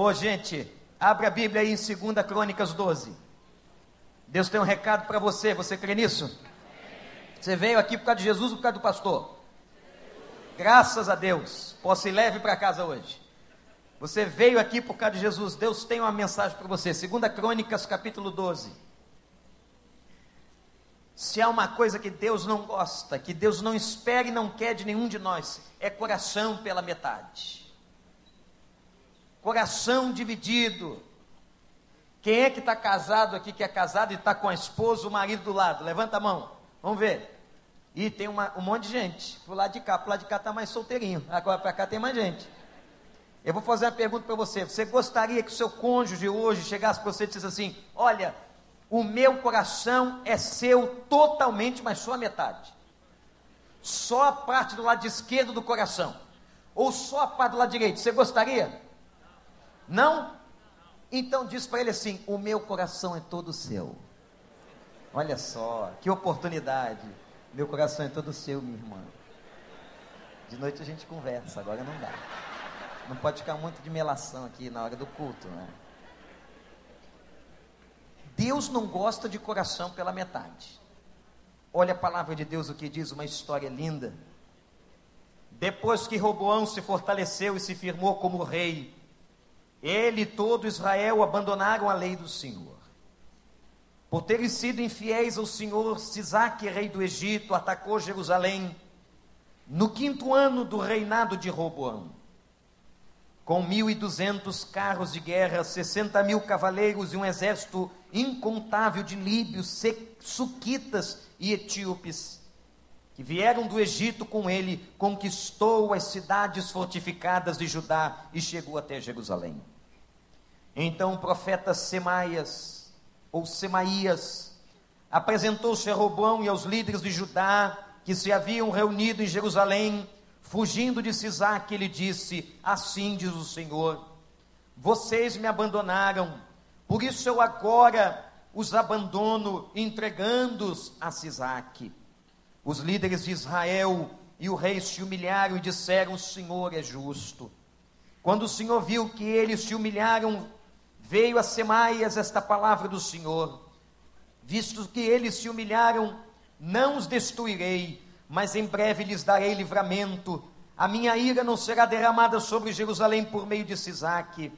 Ô, gente, abre a Bíblia aí em 2 Crônicas 12. Deus tem um recado para você, você crê nisso? Você veio aqui por causa de Jesus ou por causa do pastor? Graças a Deus, posso ir leve para casa hoje. Você veio aqui por causa de Jesus, Deus tem uma mensagem para você. 2 Crônicas, capítulo 12. Se há uma coisa que Deus não gosta, que Deus não espera e não quer de nenhum de nós, é coração pela metade. Coração dividido. Quem é que está casado aqui, que é casado e está com a esposa, o marido do lado? Levanta a mão. Vamos ver. E tem uma, um monte de gente. Pro lado de cá, pro lado de cá está mais solteirinho. Agora para cá tem mais gente. Eu vou fazer uma pergunta para você. Você gostaria que o seu cônjuge hoje chegasse para você e dissesse assim: Olha, o meu coração é seu totalmente, mas só a metade. Só a parte do lado esquerdo do coração. Ou só a parte do lado direito. Você gostaria? Não? Então diz para ele assim: O meu coração é todo seu. Olha só, que oportunidade. Meu coração é todo seu, minha irmã. De noite a gente conversa, agora não dá. Não pode ficar muito de melação aqui na hora do culto, né? Deus não gosta de coração pela metade. Olha a palavra de Deus o que diz, uma história linda. Depois que Roboão se fortaleceu e se firmou como rei, ele e todo Israel abandonaram a lei do Senhor. Por terem sido infiéis ao Senhor, Sisaque, rei do Egito, atacou Jerusalém no quinto ano do reinado de Roboão com 1.200 carros de guerra, 60 mil cavaleiros e um exército incontável de líbios, suquitas e etíopes, que vieram do Egito com ele, conquistou as cidades fortificadas de Judá e chegou até Jerusalém. Então o profeta Semaias, ou Semaías, apresentou-se a Robão e aos líderes de Judá que se haviam reunido em Jerusalém Fugindo de Sisaque, ele disse: Assim diz o Senhor: Vocês me abandonaram, por isso eu agora os abandono, entregando-os a Sisaque. Os líderes de Israel e o rei se humilharam e disseram: O Senhor é justo. Quando o Senhor viu que eles se humilharam, veio a Semaias esta palavra do Senhor: Visto que eles se humilharam, não os destruirei mas em breve lhes darei livramento. A minha ira não será derramada sobre Jerusalém por meio de Sisaque.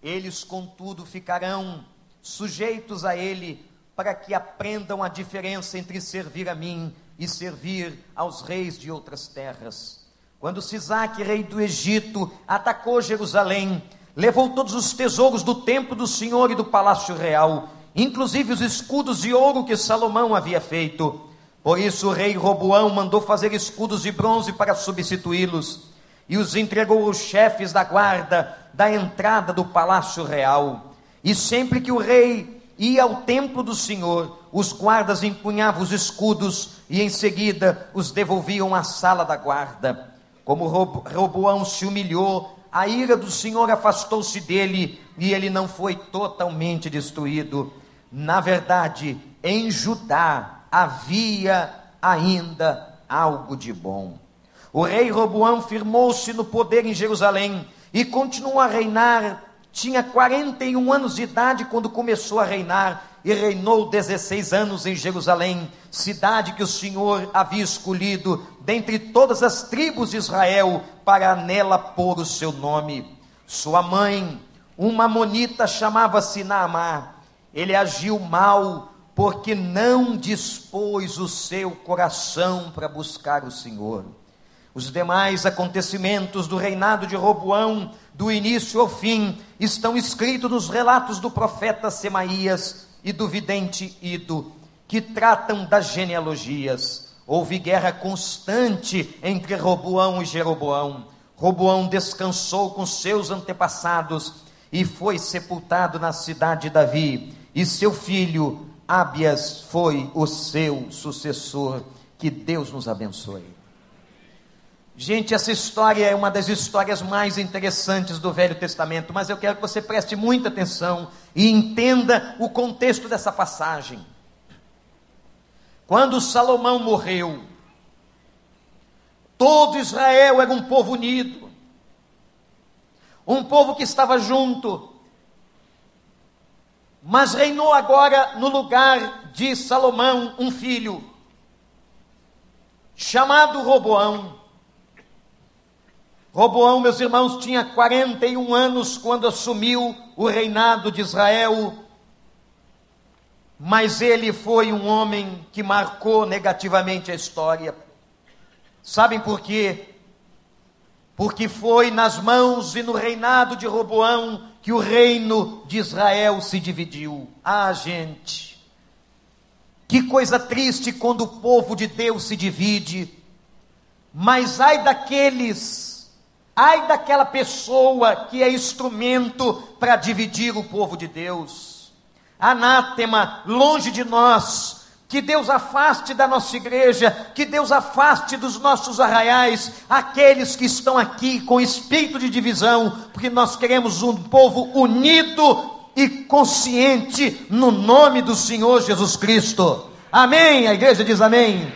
Eles, contudo, ficarão sujeitos a ele, para que aprendam a diferença entre servir a mim e servir aos reis de outras terras. Quando Sisaque, rei do Egito, atacou Jerusalém, levou todos os tesouros do templo do Senhor e do palácio real, inclusive os escudos de ouro que Salomão havia feito por isso o rei Roboão mandou fazer escudos de bronze para substituí-los e os entregou aos chefes da guarda da entrada do palácio real. E sempre que o rei ia ao templo do Senhor, os guardas empunhavam os escudos e em seguida os devolviam à sala da guarda. Como Roboão se humilhou, a ira do Senhor afastou-se dele e ele não foi totalmente destruído. Na verdade, em Judá, havia ainda algo de bom. O rei Roboão firmou-se no poder em Jerusalém e continuou a reinar. Tinha 41 anos de idade quando começou a reinar e reinou 16 anos em Jerusalém, cidade que o Senhor havia escolhido dentre todas as tribos de Israel para nela pôr o seu nome. Sua mãe, uma monita, chamava-se Naamá. Ele agiu mal porque não dispôs o seu coração para buscar o Senhor. Os demais acontecimentos do reinado de Roboão, do início ao fim, estão escritos nos relatos do profeta Semaías e do vidente Ido, que tratam das genealogias. Houve guerra constante entre Roboão e Jeroboão. Roboão descansou com seus antepassados e foi sepultado na cidade de Davi, e seu filho Ábias foi o seu sucessor. Que Deus nos abençoe. Gente, essa história é uma das histórias mais interessantes do Velho Testamento, mas eu quero que você preste muita atenção e entenda o contexto dessa passagem. Quando Salomão morreu, todo Israel era um povo unido. um povo que estava junto. Mas reinou agora no lugar de Salomão um filho, chamado Roboão. Roboão, meus irmãos, tinha 41 anos quando assumiu o reinado de Israel, mas ele foi um homem que marcou negativamente a história. Sabem por quê? Porque foi nas mãos e no reinado de Roboão que o reino de Israel se dividiu. Ah, gente, que coisa triste quando o povo de Deus se divide. Mas ai daqueles, ai daquela pessoa que é instrumento para dividir o povo de Deus. Anátema, longe de nós, que Deus afaste da nossa igreja, que Deus afaste dos nossos arraiais aqueles que estão aqui com espírito de divisão, porque nós queremos um povo unido e consciente no nome do Senhor Jesus Cristo. Amém? A igreja diz amém.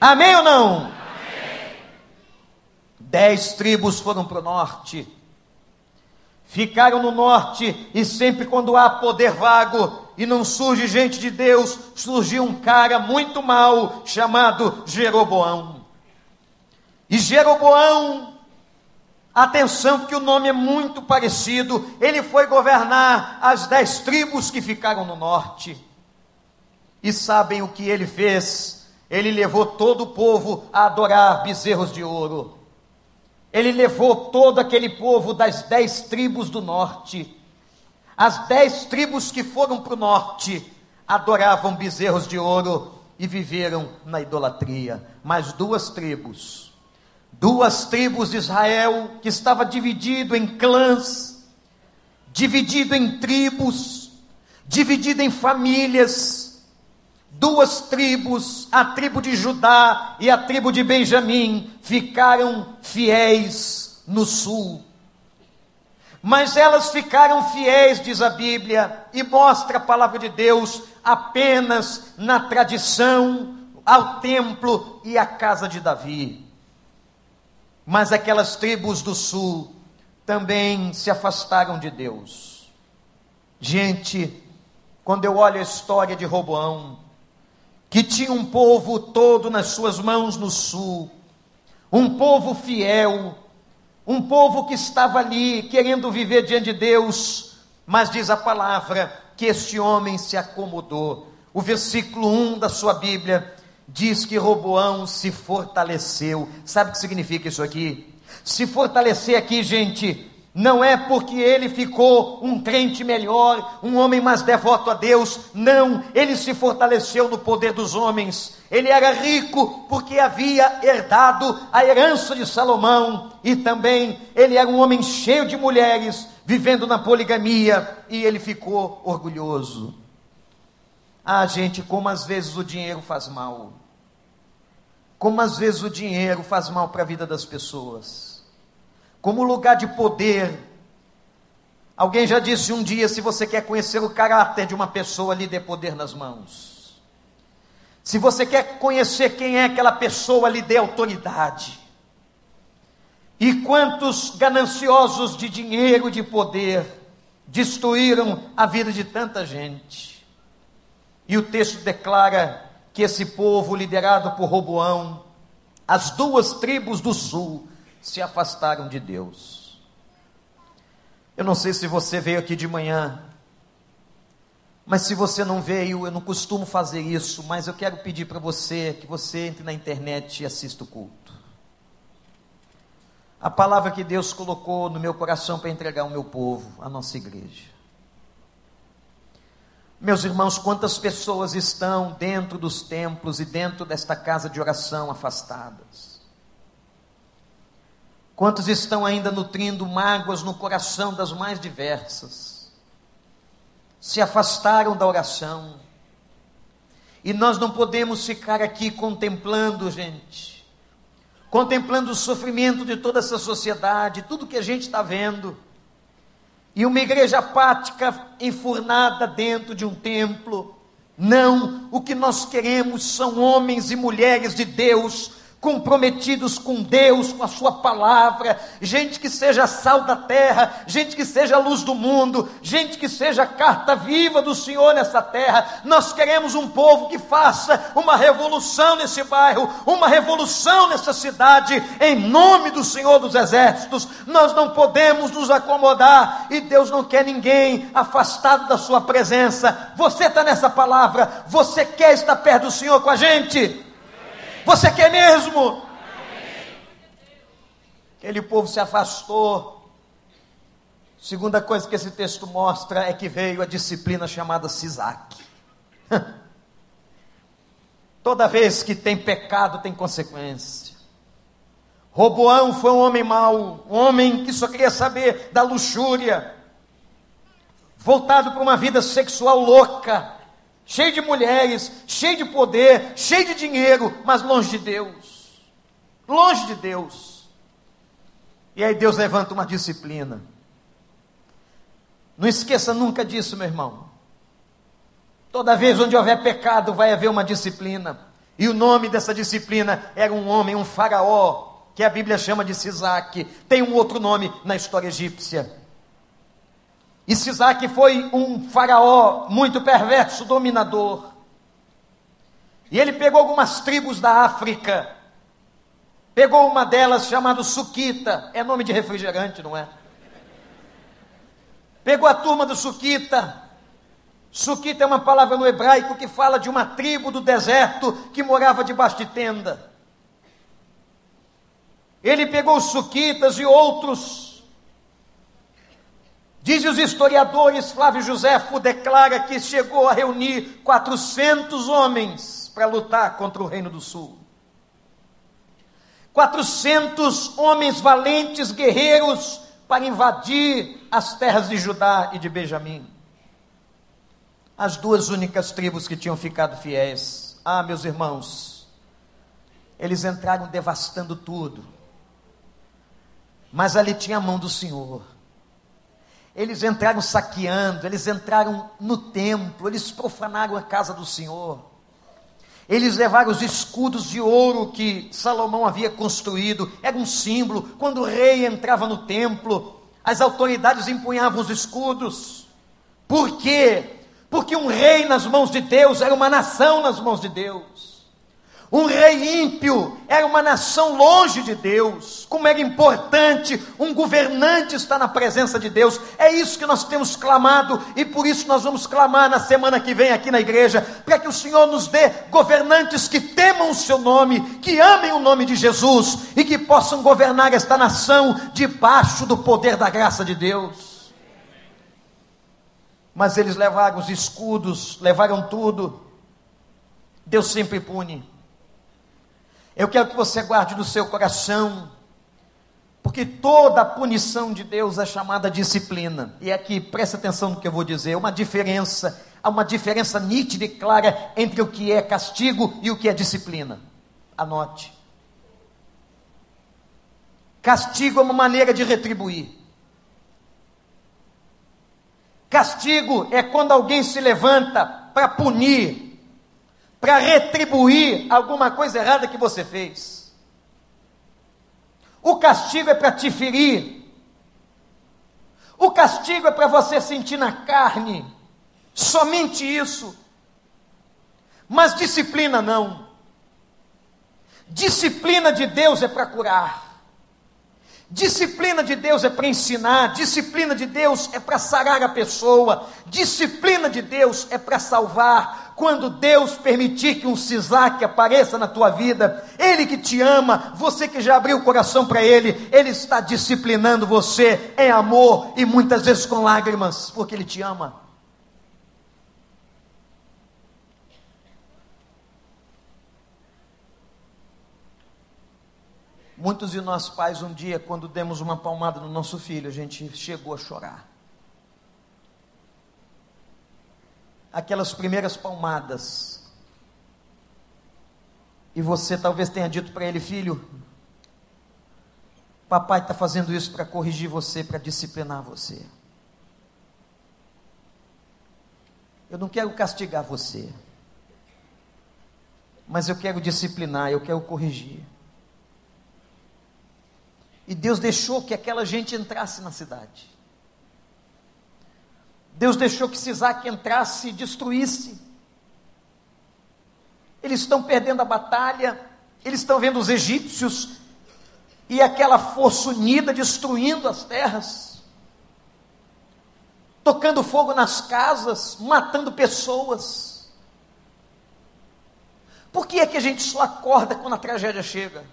Amém, ou não? Dez tribos foram para o norte, ficaram no norte, e sempre quando há poder vago, e não surge gente de Deus, surgiu um cara muito mau chamado Jeroboão. E Jeroboão, atenção, que o nome é muito parecido, ele foi governar as dez tribos que ficaram no norte. E sabem o que ele fez? Ele levou todo o povo a adorar bezerros de ouro. Ele levou todo aquele povo das dez tribos do norte as dez tribos que foram para o norte adoravam bezerros de ouro e viveram na idolatria. Mas duas tribos, duas tribos de Israel, que estava dividido em clãs, dividido em tribos, dividido em famílias, duas tribos, a tribo de Judá e a tribo de Benjamim, ficaram fiéis no sul mas elas ficaram fiéis, diz a Bíblia, e mostra a palavra de Deus apenas na tradição, ao templo e à casa de Davi. Mas aquelas tribos do sul também se afastaram de Deus. Gente, quando eu olho a história de Roboão, que tinha um povo todo nas suas mãos no sul, um povo fiel, um povo que estava ali querendo viver diante de Deus, mas diz a palavra que este homem se acomodou. O versículo 1 da sua Bíblia diz que Roboão se fortaleceu. Sabe o que significa isso aqui? Se fortalecer aqui, gente, não é porque ele ficou um crente melhor, um homem mais devoto a Deus. Não, ele se fortaleceu no poder dos homens. Ele era rico porque havia herdado a herança de Salomão. E também ele era um homem cheio de mulheres, vivendo na poligamia. E ele ficou orgulhoso. Ah, gente, como às vezes o dinheiro faz mal. Como às vezes o dinheiro faz mal para a vida das pessoas como lugar de poder. Alguém já disse um dia: se você quer conhecer o caráter de uma pessoa, lhe dê poder nas mãos. Se você quer conhecer quem é aquela pessoa, lhe dê autoridade. E quantos gananciosos de dinheiro e de poder destruíram a vida de tanta gente. E o texto declara que esse povo, liderado por Roboão, as duas tribos do sul, se afastaram de Deus. Eu não sei se você veio aqui de manhã, mas se você não veio, eu não costumo fazer isso, mas eu quero pedir para você que você entre na internet e assista o culto. A palavra que Deus colocou no meu coração para entregar ao meu povo, a nossa igreja. Meus irmãos, quantas pessoas estão dentro dos templos e dentro desta casa de oração afastadas? Quantos estão ainda nutrindo mágoas no coração das mais diversas? Se afastaram da oração. E nós não podemos ficar aqui contemplando, gente, contemplando o sofrimento de toda essa sociedade, tudo que a gente está vendo. E uma igreja apática enfurnada dentro de um templo. Não, o que nós queremos são homens e mulheres de Deus comprometidos com Deus, com a Sua palavra, gente que seja sal da terra, gente que seja luz do mundo, gente que seja carta viva do Senhor nessa terra. Nós queremos um povo que faça uma revolução nesse bairro, uma revolução nessa cidade, em nome do Senhor dos Exércitos. Nós não podemos nos acomodar e Deus não quer ninguém afastado da Sua presença. Você está nessa palavra, você quer estar perto do Senhor com a gente? Você quer mesmo? Aquele povo se afastou. Segunda coisa que esse texto mostra é que veio a disciplina chamada Sisac. Toda vez que tem pecado, tem consequência. Roboão foi um homem mau, um homem que só queria saber da luxúria, voltado para uma vida sexual louca cheio de mulheres, cheio de poder, cheio de dinheiro, mas longe de Deus. Longe de Deus. E aí Deus levanta uma disciplina. Não esqueça nunca disso, meu irmão. Toda vez onde houver pecado, vai haver uma disciplina. E o nome dessa disciplina era um homem, um faraó, que a Bíblia chama de Sisaque. Tem um outro nome na história egípcia. E Sisaque foi um faraó muito perverso, dominador. E ele pegou algumas tribos da África. Pegou uma delas chamada Suquita, é nome de refrigerante, não é? Pegou a turma do Suquita. Suquita é uma palavra no hebraico que fala de uma tribo do deserto que morava debaixo de tenda. Ele pegou os Suquitas e outros Dizem os historiadores, Flávio Josefo declara que chegou a reunir 400 homens para lutar contra o Reino do Sul. 400 homens valentes, guerreiros, para invadir as terras de Judá e de Benjamim. As duas únicas tribos que tinham ficado fiéis. Ah, meus irmãos, eles entraram devastando tudo. Mas ali tinha a mão do Senhor. Eles entraram saqueando, eles entraram no templo, eles profanaram a casa do Senhor. Eles levaram os escudos de ouro que Salomão havia construído, era um símbolo. Quando o rei entrava no templo, as autoridades empunhavam os escudos. Por quê? Porque um rei nas mãos de Deus era uma nação nas mãos de Deus. Um rei ímpio era uma nação longe de Deus. Como era importante um governante estar na presença de Deus. É isso que nós temos clamado e por isso nós vamos clamar na semana que vem aqui na igreja, para que o Senhor nos dê governantes que temam o seu nome, que amem o nome de Jesus e que possam governar esta nação debaixo do poder da graça de Deus. Mas eles levaram os escudos, levaram tudo. Deus sempre pune. Eu quero que você guarde no seu coração, porque toda punição de Deus é chamada disciplina. E aqui, preste atenção no que eu vou dizer, uma diferença, há uma diferença nítida e clara entre o que é castigo e o que é disciplina. Anote. Castigo é uma maneira de retribuir. Castigo é quando alguém se levanta para punir, para retribuir alguma coisa errada que você fez. O castigo é para te ferir. O castigo é para você sentir na carne. Somente isso. Mas disciplina não. Disciplina de Deus é para curar. Disciplina de Deus é para ensinar, disciplina de Deus é para sarar a pessoa, disciplina de Deus é para salvar, quando Deus permitir que um Sisaque apareça na tua vida, Ele que te ama, você que já abriu o coração para Ele, Ele está disciplinando você em amor e muitas vezes com lágrimas, porque Ele te ama. Muitos de nós pais, um dia, quando demos uma palmada no nosso filho, a gente chegou a chorar. Aquelas primeiras palmadas. E você talvez tenha dito para ele, filho, papai está fazendo isso para corrigir você, para disciplinar você. Eu não quero castigar você, mas eu quero disciplinar, eu quero corrigir. E Deus deixou que aquela gente entrasse na cidade. Deus deixou que Sisaque entrasse e destruísse. Eles estão perdendo a batalha, eles estão vendo os egípcios e aquela força unida destruindo as terras, tocando fogo nas casas, matando pessoas. Por que é que a gente só acorda quando a tragédia chega?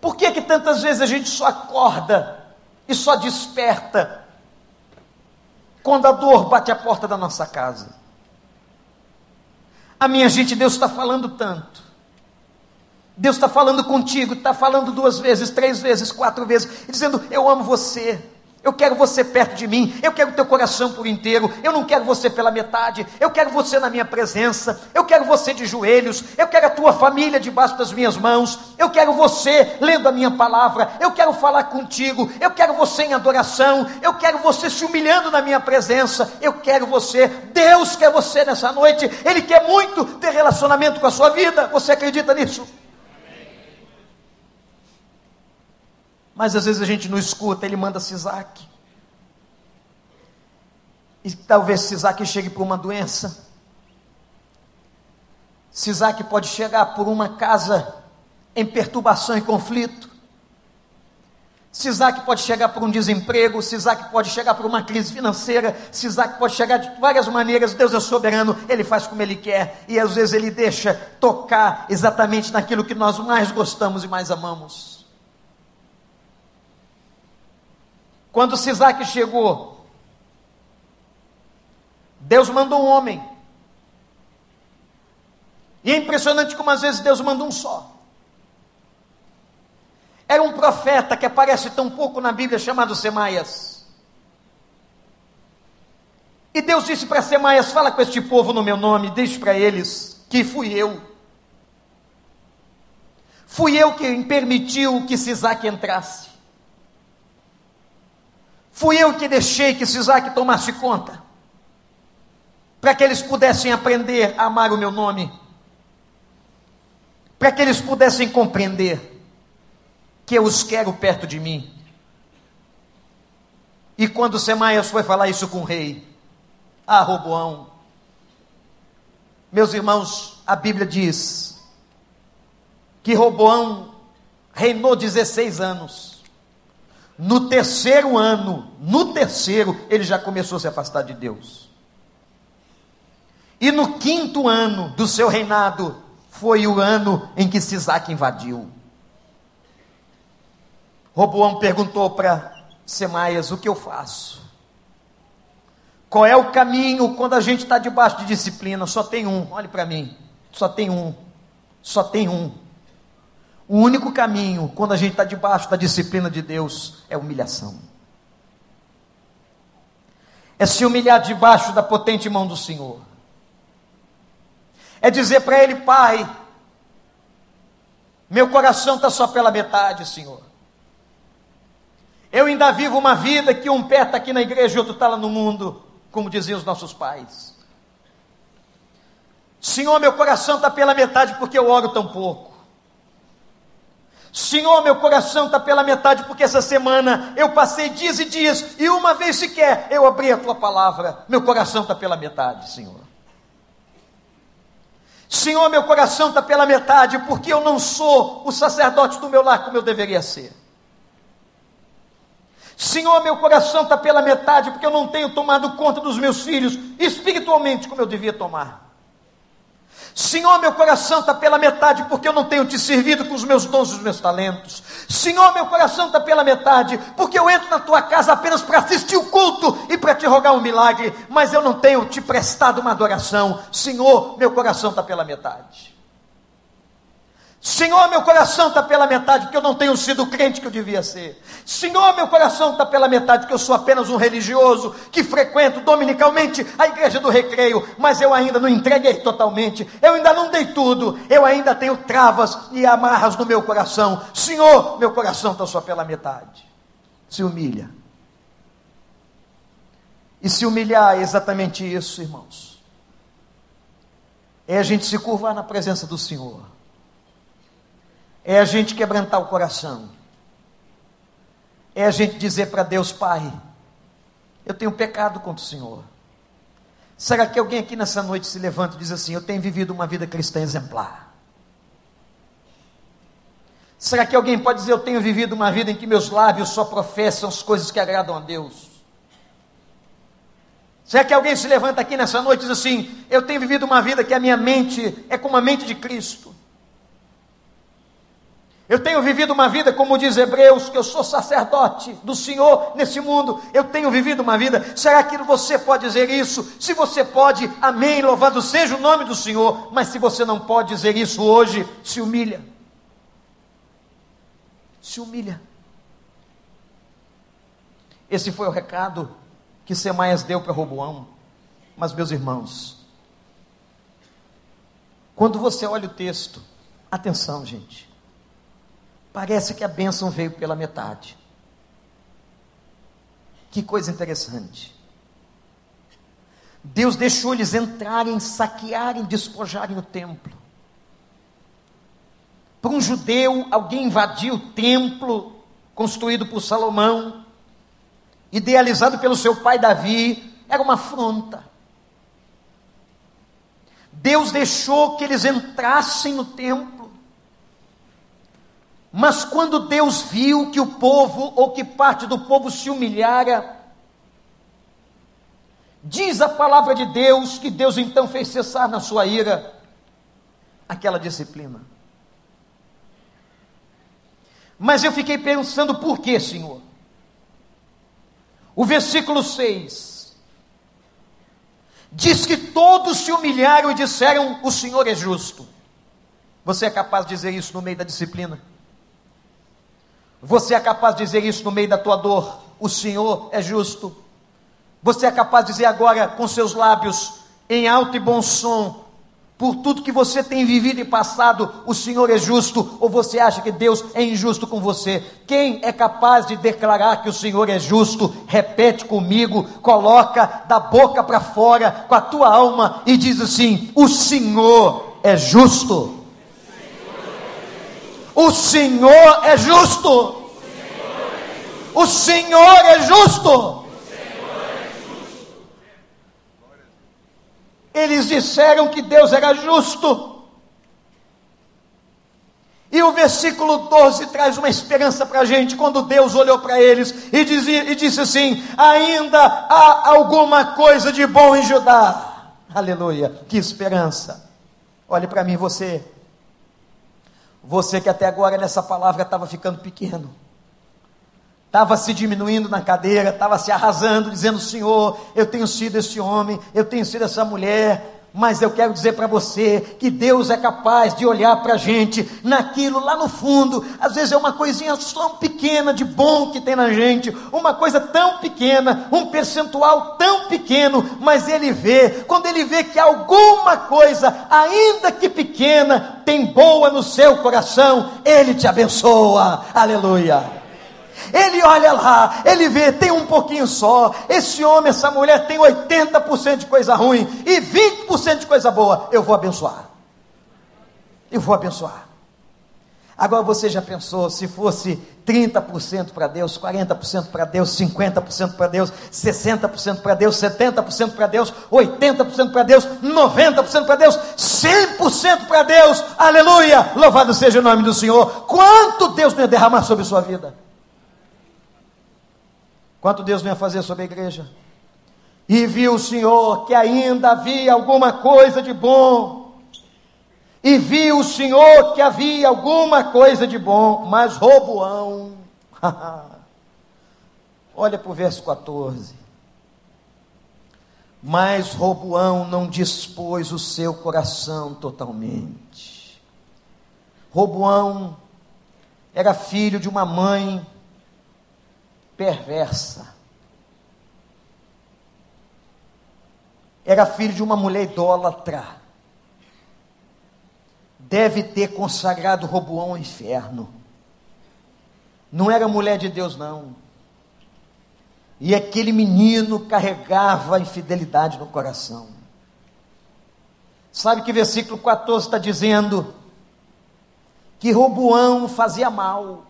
Por que é que tantas vezes a gente só acorda e só desperta quando a dor bate a porta da nossa casa? A minha gente, Deus está falando tanto. Deus está falando contigo, está falando duas vezes, três vezes, quatro vezes, dizendo: Eu amo você. Eu quero você perto de mim, eu quero teu coração por inteiro, eu não quero você pela metade, eu quero você na minha presença, eu quero você de joelhos, eu quero a tua família debaixo das minhas mãos, eu quero você lendo a minha palavra, eu quero falar contigo, eu quero você em adoração, eu quero você se humilhando na minha presença, eu quero você, Deus quer você nessa noite, Ele quer muito ter relacionamento com a sua vida, você acredita nisso? Mas às vezes a gente não escuta, ele manda Sisaque. E talvez Sisaque chegue por uma doença. Sisaque pode chegar por uma casa em perturbação e conflito. Sisaque pode chegar por um desemprego, Sisaque pode chegar por uma crise financeira, Sisaque pode chegar de várias maneiras, Deus é soberano, Ele faz como Ele quer, e às vezes Ele deixa tocar exatamente naquilo que nós mais gostamos e mais amamos. Quando Sisaque chegou, Deus mandou um homem. E é impressionante como às vezes Deus manda um só. Era um profeta que aparece tão pouco na Bíblia chamado Semaias. E Deus disse para Semaias: Fala com este povo no meu nome, deixe para eles que fui eu. Fui eu quem permitiu que Sisaque entrasse. Fui eu que deixei que Sisaque tomasse conta, para que eles pudessem aprender a amar o meu nome, para que eles pudessem compreender que eu os quero perto de mim. E quando Semaias foi falar isso com o rei, ah, Roboão, meus irmãos, a Bíblia diz que Roboão reinou 16 anos. No terceiro ano, no terceiro, ele já começou a se afastar de Deus. E no quinto ano do seu reinado, foi o ano em que Sisaque invadiu. Roboão perguntou para Semaias: O que eu faço? Qual é o caminho quando a gente está debaixo de disciplina? Só tem um, olhe para mim. Só tem um. Só tem um. O único caminho, quando a gente está debaixo da disciplina de Deus, é humilhação. É se humilhar debaixo da potente mão do Senhor. É dizer para Ele, Pai, meu coração está só pela metade, Senhor. Eu ainda vivo uma vida que um pé está aqui na igreja e outro está lá no mundo, como diziam os nossos pais. Senhor, meu coração está pela metade porque eu oro tão pouco. Senhor, meu coração está pela metade, porque essa semana eu passei dias e dias, e uma vez sequer eu abri a tua palavra. Meu coração está pela metade, Senhor. Senhor, meu coração está pela metade, porque eu não sou o sacerdote do meu lar como eu deveria ser. Senhor, meu coração está pela metade, porque eu não tenho tomado conta dos meus filhos espiritualmente como eu devia tomar. Senhor, meu coração está pela metade porque eu não tenho te servido com os meus dons e os meus talentos. Senhor, meu coração está pela metade porque eu entro na tua casa apenas para assistir o culto e para te rogar um milagre, mas eu não tenho te prestado uma adoração. Senhor, meu coração está pela metade. Senhor, meu coração está pela metade, porque eu não tenho sido o crente que eu devia ser. Senhor, meu coração está pela metade, porque eu sou apenas um religioso que frequento dominicalmente a igreja do recreio, mas eu ainda não entreguei totalmente, eu ainda não dei tudo, eu ainda tenho travas e amarras no meu coração. Senhor, meu coração está só pela metade. Se humilha. E se humilhar é exatamente isso, irmãos. É a gente se curvar na presença do Senhor é a gente quebrantar o coração, é a gente dizer para Deus, Pai, eu tenho pecado contra o Senhor. Será que alguém aqui nessa noite se levanta e diz assim: Eu tenho vivido uma vida cristã exemplar? Será que alguém pode dizer: Eu tenho vivido uma vida em que meus lábios só professam as coisas que agradam a Deus? Será que alguém se levanta aqui nessa noite e diz assim: Eu tenho vivido uma vida que a minha mente é como a mente de Cristo? Eu tenho vivido uma vida, como diz Hebreus, que eu sou sacerdote do Senhor nesse mundo. Eu tenho vivido uma vida. Será que você pode dizer isso? Se você pode, amém, louvado seja o nome do Senhor. Mas se você não pode dizer isso hoje, se humilha. Se humilha. Esse foi o recado que Semaias deu para Roboão. Mas, meus irmãos, quando você olha o texto, atenção, gente. Parece que a bênção veio pela metade. Que coisa interessante. Deus deixou eles entrarem, saquearem, despojarem o templo. Para um judeu, alguém invadiu o templo construído por Salomão, idealizado pelo seu pai Davi, era uma afronta. Deus deixou que eles entrassem no templo mas quando Deus viu que o povo, ou que parte do povo se humilhara, diz a palavra de Deus que Deus então fez cessar na sua ira aquela disciplina. Mas eu fiquei pensando, por que, Senhor? O versículo 6 diz que todos se humilharam e disseram: O Senhor é justo. Você é capaz de dizer isso no meio da disciplina? Você é capaz de dizer isso no meio da tua dor? O Senhor é justo. Você é capaz de dizer agora com seus lábios, em alto e bom som, por tudo que você tem vivido e passado, o Senhor é justo, ou você acha que Deus é injusto com você? Quem é capaz de declarar que o Senhor é justo? Repete comigo, coloca da boca para fora com a tua alma e diz assim: O Senhor é justo. O Senhor é justo. O Senhor é justo. Eles disseram que Deus era justo. E o versículo 12 traz uma esperança para a gente, quando Deus olhou para eles e, dizia, e disse assim: Ainda há alguma coisa de bom em Judá. Aleluia, que esperança. Olhe para mim, você você que até agora nessa palavra estava ficando pequeno, estava se diminuindo na cadeira, estava se arrasando, dizendo: Senhor, eu tenho sido esse homem, eu tenho sido essa mulher, mas eu quero dizer para você que Deus é capaz de olhar para a gente naquilo lá no fundo. Às vezes é uma coisinha tão pequena de bom que tem na gente, uma coisa tão pequena, um percentual tão pequeno, mas Ele vê, quando Ele vê que alguma coisa, ainda que pequena, tem boa no seu coração, Ele te abençoa. Aleluia. Ele olha lá, ele vê, tem um pouquinho só. Esse homem, essa mulher tem 80% de coisa ruim e 20% de coisa boa. Eu vou abençoar. Eu vou abençoar. Agora você já pensou se fosse 30% para Deus, 40% para Deus, 50% para Deus, 60% para Deus, 70% para Deus, 80% para Deus, 90% para Deus, 100% para Deus, aleluia! Louvado seja o nome do Senhor. Quanto Deus não derramar sobre sua vida? Quanto Deus vem a fazer sobre a igreja? E viu o Senhor que ainda havia alguma coisa de bom. E viu o Senhor que havia alguma coisa de bom, mas Roboão. Olha para o verso 14. Mas Roboão não dispôs o seu coração totalmente. Roboão era filho de uma mãe perversa. Era filho de uma mulher idólatra. Deve ter consagrado Roboão ao inferno. Não era mulher de Deus, não. E aquele menino carregava a infidelidade no coração. Sabe que versículo 14 está dizendo? que Roboão fazia mal.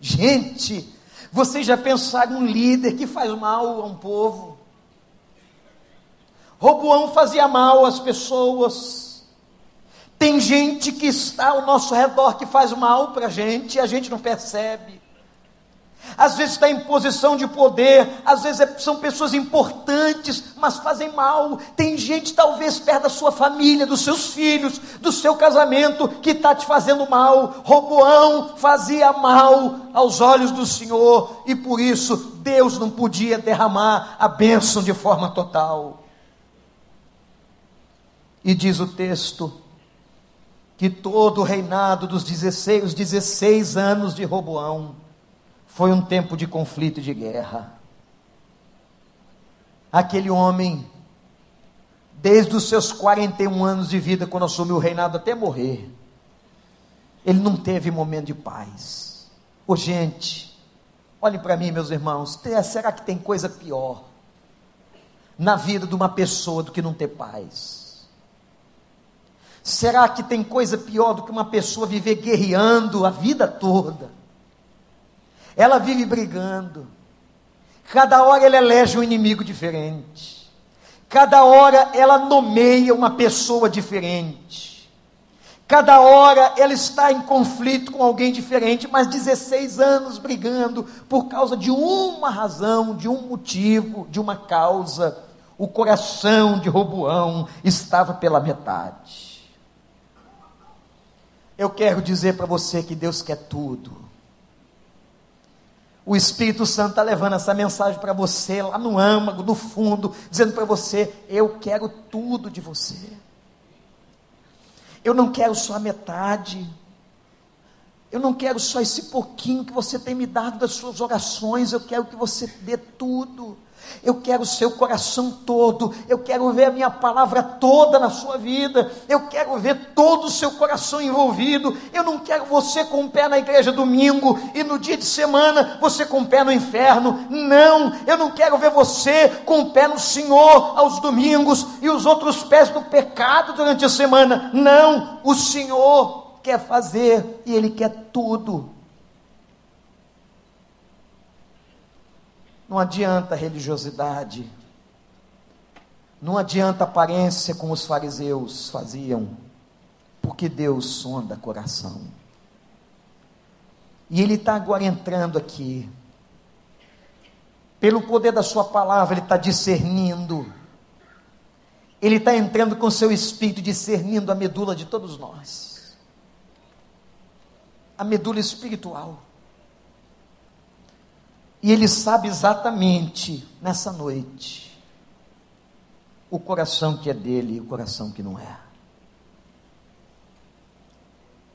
Gente, vocês já pensaram um líder que faz mal a um povo? Roboão fazia mal às pessoas. Tem gente que está ao nosso redor que faz mal para a gente e a gente não percebe às vezes está em posição de poder, às vezes é, são pessoas importantes, mas fazem mal. Tem gente, talvez, perto da sua família, dos seus filhos, do seu casamento, que está te fazendo mal. Roboão fazia mal aos olhos do Senhor, e por isso Deus não podia derramar a bênção de forma total. E diz o texto, que todo o reinado dos 16, os 16 anos de Roboão, foi um tempo de conflito e de guerra. Aquele homem, desde os seus 41 anos de vida, quando assumiu o reinado até morrer, ele não teve momento de paz. Ô gente, olhem para mim, meus irmãos, será que tem coisa pior na vida de uma pessoa do que não ter paz? Será que tem coisa pior do que uma pessoa viver guerreando a vida toda? Ela vive brigando. Cada hora ela elege um inimigo diferente. Cada hora ela nomeia uma pessoa diferente. Cada hora ela está em conflito com alguém diferente, mas 16 anos brigando por causa de uma razão, de um motivo, de uma causa. O coração de Roboão estava pela metade. Eu quero dizer para você que Deus quer tudo. O Espírito Santo está levando essa mensagem para você, lá no âmago, no fundo, dizendo para você: eu quero tudo de você. Eu não quero só a metade. Eu não quero só esse pouquinho que você tem me dado das suas orações. Eu quero que você dê tudo. Eu quero o seu coração todo, eu quero ver a minha palavra toda na sua vida, eu quero ver todo o seu coração envolvido. Eu não quero você com o pé na igreja domingo e no dia de semana você com o pé no inferno. Não, eu não quero ver você com o pé no Senhor aos domingos e os outros pés no pecado durante a semana. Não, o Senhor quer fazer e Ele quer tudo. Não adianta religiosidade. Não adianta aparência como os fariseus faziam. Porque Deus sonda coração. E Ele está agora entrando aqui. Pelo poder da Sua palavra, Ele está discernindo. Ele está entrando com seu espírito, discernindo a medula de todos nós. A medula espiritual. E Ele sabe exatamente nessa noite o coração que é dele e o coração que não é.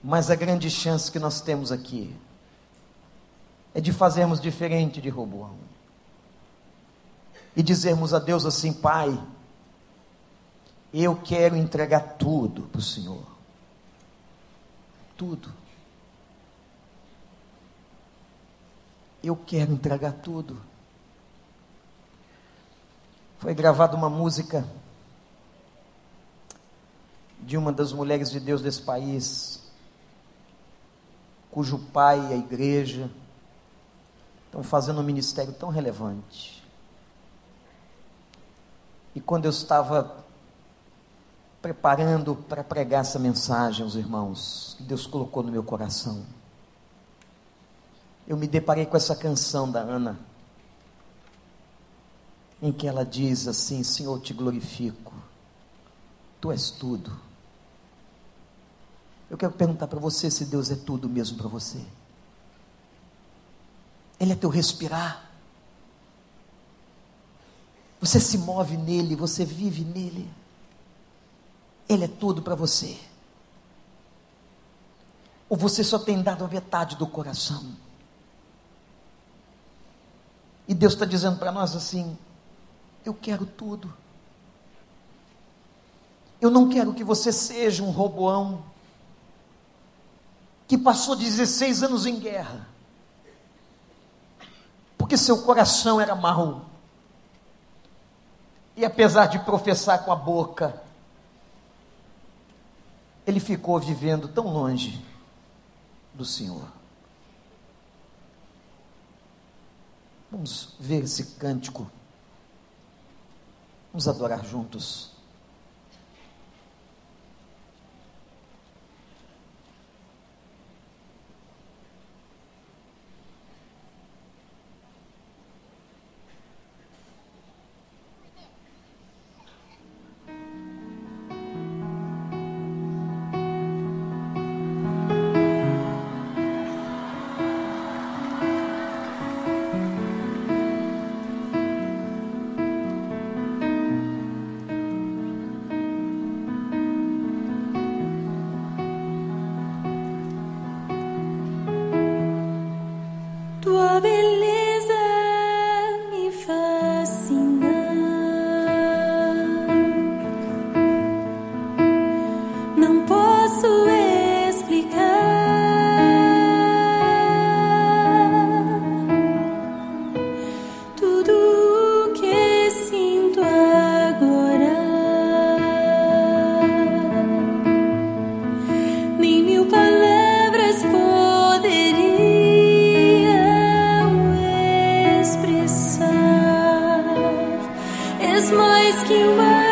Mas a grande chance que nós temos aqui é de fazermos diferente de Roboão. E dizermos a Deus assim, Pai, eu quero entregar tudo para o Senhor. Tudo. Eu quero entregar tudo. Foi gravada uma música de uma das mulheres de Deus desse país, cujo pai e a igreja estão fazendo um ministério tão relevante. E quando eu estava preparando para pregar essa mensagem aos irmãos, que Deus colocou no meu coração, eu me deparei com essa canção da Ana, em que ela diz assim: Senhor, te glorifico, tu és tudo. Eu quero perguntar para você se Deus é tudo mesmo para você. Ele é teu respirar. Você se move nele, você vive nele. Ele é tudo para você. Ou você só tem dado a metade do coração? E Deus está dizendo para nós assim: eu quero tudo. Eu não quero que você seja um roboão que passou 16 anos em guerra, porque seu coração era mau. E apesar de professar com a boca, ele ficou vivendo tão longe do Senhor. Vamos ver esse cântico. Vamos adorar juntos. Dia em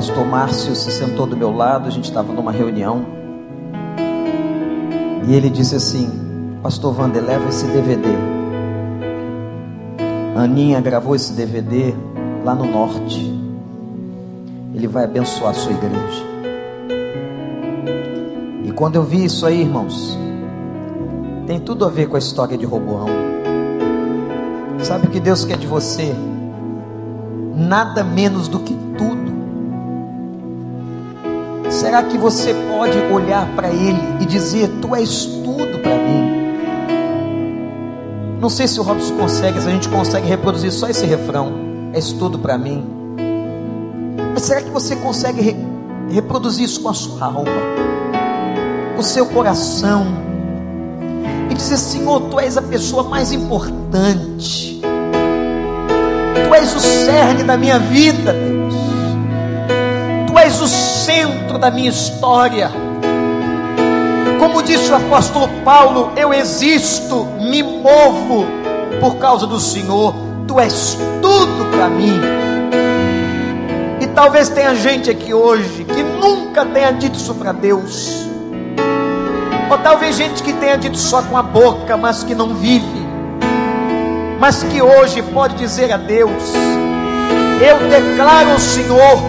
pastor Márcio se sentou do meu lado, a gente estava numa reunião, e ele disse assim: Pastor Wander, leva esse DVD. Aninha gravou esse DVD lá no norte. Ele vai abençoar a sua igreja. E quando eu vi isso aí, irmãos, tem tudo a ver com a história de Roboão. Sabe o que Deus quer de você? Nada menos do que Será que você pode olhar para Ele e dizer: Tu és tudo para mim? Não sei se o Robson consegue, se a gente consegue reproduzir só esse refrão: És tudo para mim. Mas será que você consegue re reproduzir isso com a sua alma, com o seu coração? e dizer: Senhor, tu és a pessoa mais importante, tu és o cerne da minha vida, Deus, tu és o centro da minha história. Como disse o apóstolo Paulo, eu existo, me movo por causa do Senhor, tu és tudo para mim. E talvez tenha gente aqui hoje que nunca tenha dito isso para Deus ou talvez gente que tenha dito só com a boca, mas que não vive. Mas que hoje pode dizer a Deus: Eu declaro ao Senhor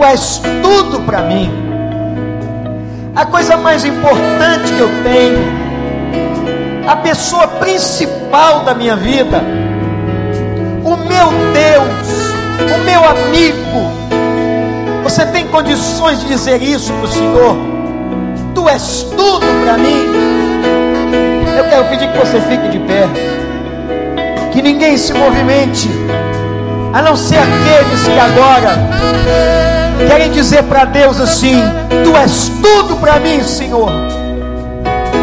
tu és tudo para mim. A coisa mais importante que eu tenho, a pessoa principal da minha vida, o meu Deus, o meu amigo. Você tem condições de dizer isso para o Senhor? Tu és tudo para mim. Eu quero pedir que você fique de pé. Que ninguém se movimente, a não ser aqueles que agora querem dizer para Deus assim: Tu és tudo para mim, Senhor.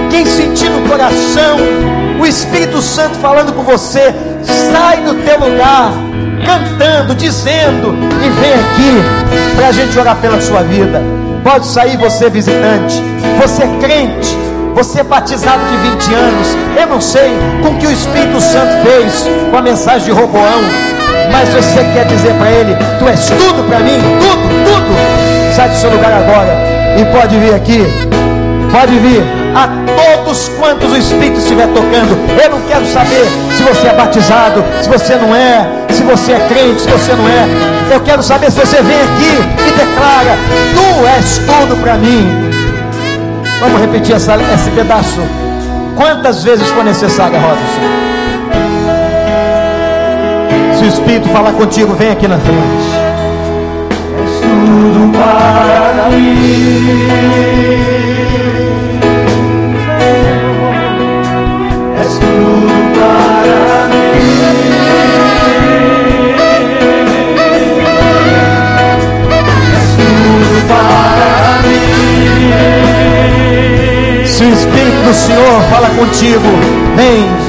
Quem sentir no coração o Espírito Santo falando com você, sai do teu lugar, cantando, dizendo, e vem aqui para a gente orar pela sua vida. Pode sair você visitante, você é crente, você é batizado de 20 anos. Eu não sei com que o Espírito Santo fez com a mensagem de Roboão, mas você quer dizer para ele: Tu és tudo para mim, tudo, tudo. Sai do seu lugar agora e pode vir aqui, pode vir a todos quantos o Espírito estiver tocando. Eu não quero saber se você é batizado, se você não é, se você é crente, se você não é. Eu quero saber se você vem aqui e declara: Tu és tudo para mim. Vamos repetir essa, esse pedaço. Quantas vezes for necessário, Robson? O Espírito falar contigo, vem aqui na frente. És tudo para mim. És tudo para mim. Se o Espírito do Senhor fala contigo, vem.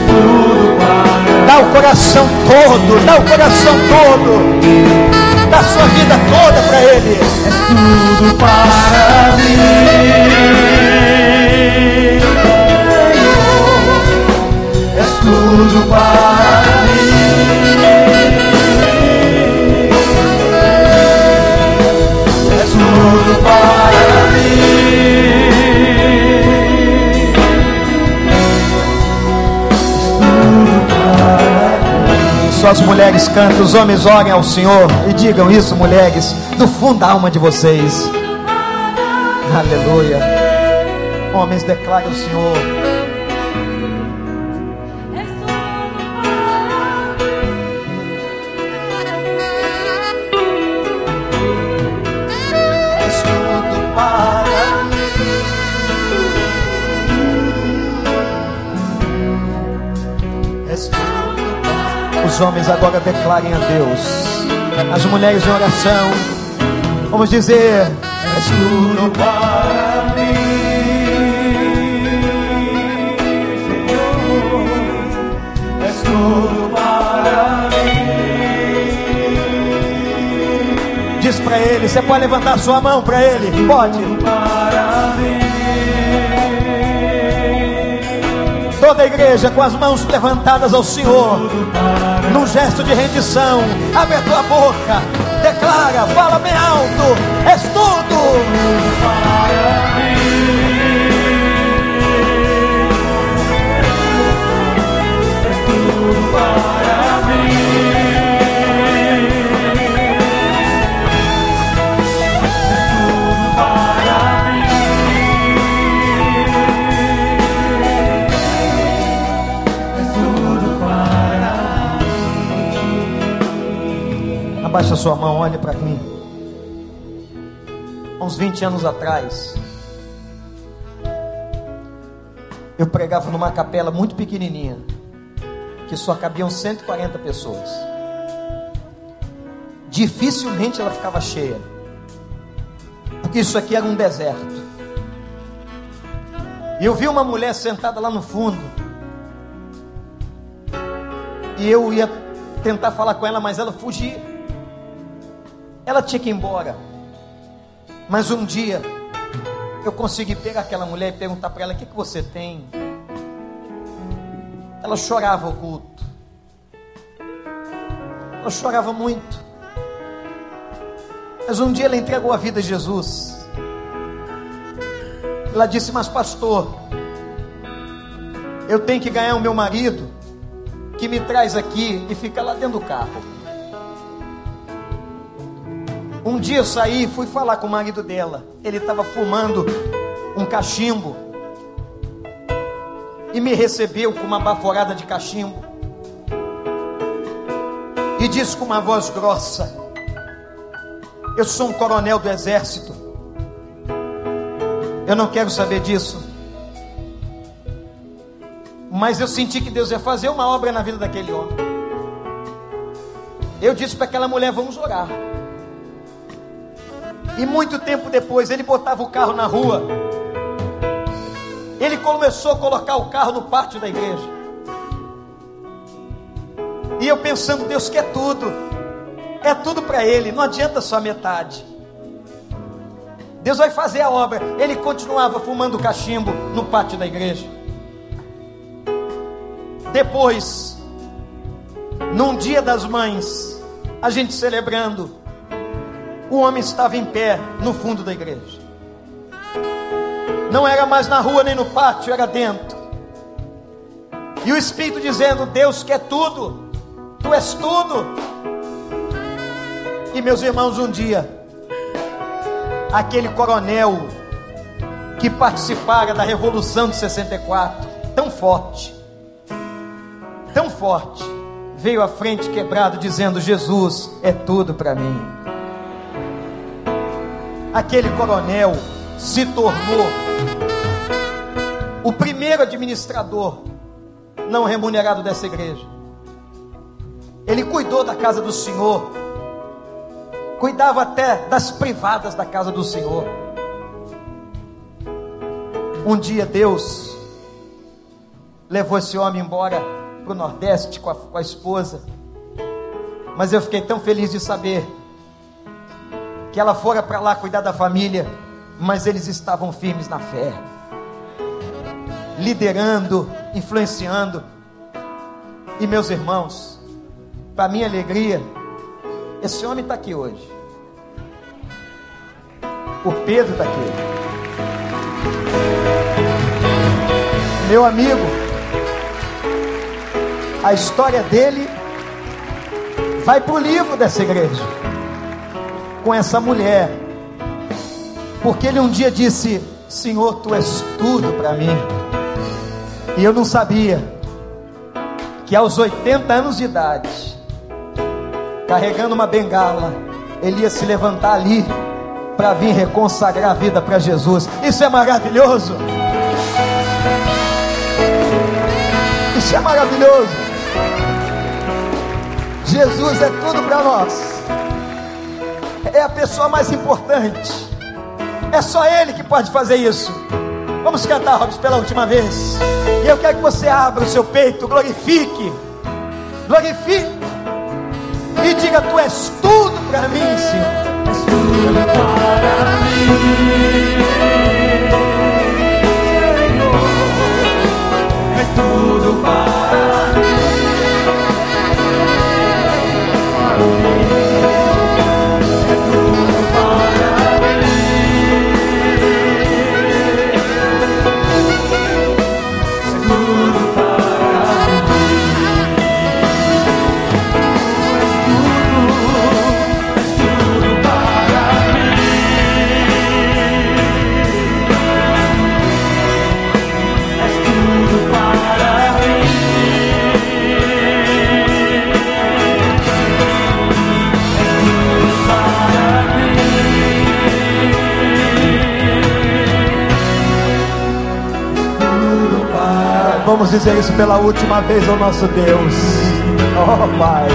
Dá o coração todo, dá o coração todo, dá sua vida toda para Ele. É tudo para mim. As mulheres cantam, os homens orem ao Senhor e digam isso, mulheres, do fundo da alma de vocês. Aleluia. Homens, declarem o Senhor. Os homens agora declarem a Deus. As mulheres em oração. Vamos dizer: És tudo para mim, Senhor. És tudo para mim. Diz para ele. Você pode levantar sua mão para ele? Pode. Para mim. Toda a igreja com as mãos levantadas ao Senhor, num gesto de rendição. Abre a tua boca, declara, fala bem alto: És tudo 20 anos atrás, eu pregava numa capela muito pequenininha, que só cabiam 140 pessoas. Dificilmente ela ficava cheia, porque isso aqui era um deserto. E eu vi uma mulher sentada lá no fundo, e eu ia tentar falar com ela, mas ela fugia. Ela tinha que ir embora. Mas um dia eu consegui pegar aquela mulher e perguntar para ela: o que, que você tem? Ela chorava o culto. Ela chorava muito. Mas um dia ela entregou a vida a Jesus. Ela disse: Mas, pastor, eu tenho que ganhar o meu marido, que me traz aqui e fica lá dentro do carro. Um dia eu saí e fui falar com o marido dela. Ele estava fumando um cachimbo. E me recebeu com uma baforada de cachimbo. E disse com uma voz grossa: Eu sou um coronel do exército. Eu não quero saber disso. Mas eu senti que Deus ia fazer uma obra na vida daquele homem. Eu disse para aquela mulher: Vamos orar. E muito tempo depois ele botava o carro na rua. Ele começou a colocar o carro no pátio da igreja. E eu pensando, Deus quer tudo. É tudo para ele, não adianta só metade. Deus vai fazer a obra. Ele continuava fumando cachimbo no pátio da igreja. Depois, num dia das mães, a gente celebrando, o homem estava em pé no fundo da igreja. Não era mais na rua nem no pátio, era dentro. E o Espírito dizendo: Deus quer tudo, tu és tudo. E meus irmãos, um dia, aquele coronel que participara da Revolução de 64, tão forte, tão forte, veio à frente quebrado, dizendo: Jesus é tudo para mim aquele coronel se tornou o primeiro administrador não remunerado dessa igreja. Ele cuidou da casa do Senhor, cuidava até das privadas da casa do Senhor. Um dia Deus levou esse homem embora para o Nordeste com a, com a esposa, mas eu fiquei tão feliz de saber que ela fora para lá cuidar da família, mas eles estavam firmes na fé, liderando, influenciando. E meus irmãos, para minha alegria, esse homem está aqui hoje. O Pedro está aqui. Meu amigo, a história dele vai para o livro dessa igreja com essa mulher, porque ele um dia disse: Senhor, tu és tudo para mim, e eu não sabia que aos 80 anos de idade, carregando uma bengala, ele ia se levantar ali para vir reconsagrar a vida para Jesus. Isso é maravilhoso. Isso é maravilhoso. Jesus é tudo para nós é a pessoa mais importante. É só Ele que pode fazer isso. Vamos cantar, Robson, pela última vez. E eu quero que você abra o seu peito, glorifique, glorifique e diga: Tu és tudo para mim, Senhor. És tudo para mim, Senhor. É tudo. Vamos dizer isso pela última vez ao nosso Deus. Oh Pai,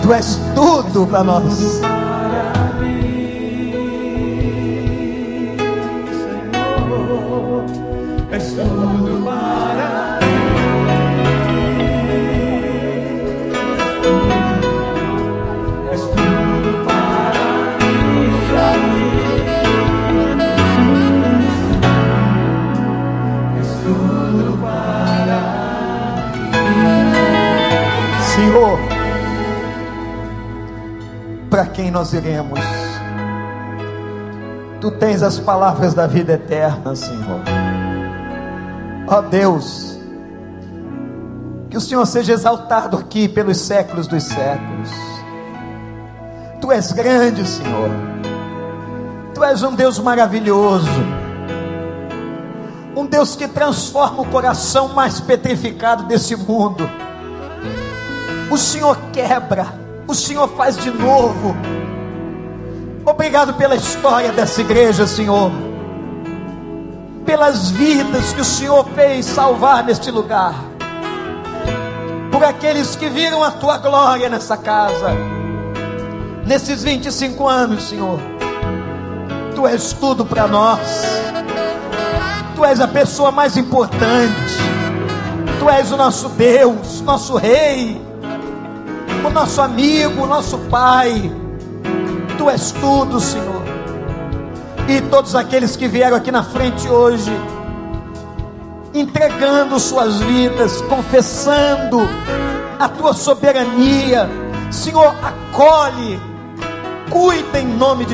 Tu és tudo para nós. para quem nós iremos. Tu tens as palavras da vida eterna, Senhor. Ó Deus, que o Senhor seja exaltado aqui pelos séculos dos séculos. Tu és grande, Senhor. Tu és um Deus maravilhoso. Um Deus que transforma o coração mais petrificado desse mundo. O Senhor quebra o Senhor faz de novo. Obrigado pela história dessa igreja, Senhor. Pelas vidas que o Senhor fez salvar neste lugar. Por aqueles que viram a tua glória nessa casa. Nesses 25 anos, Senhor. Tu és tudo para nós. Tu és a pessoa mais importante. Tu és o nosso Deus, nosso Rei nosso amigo, nosso Pai. Tu és tudo, Senhor. E todos aqueles que vieram aqui na frente hoje, entregando suas vidas, confessando a tua soberania, Senhor, acolhe, cuida em nome de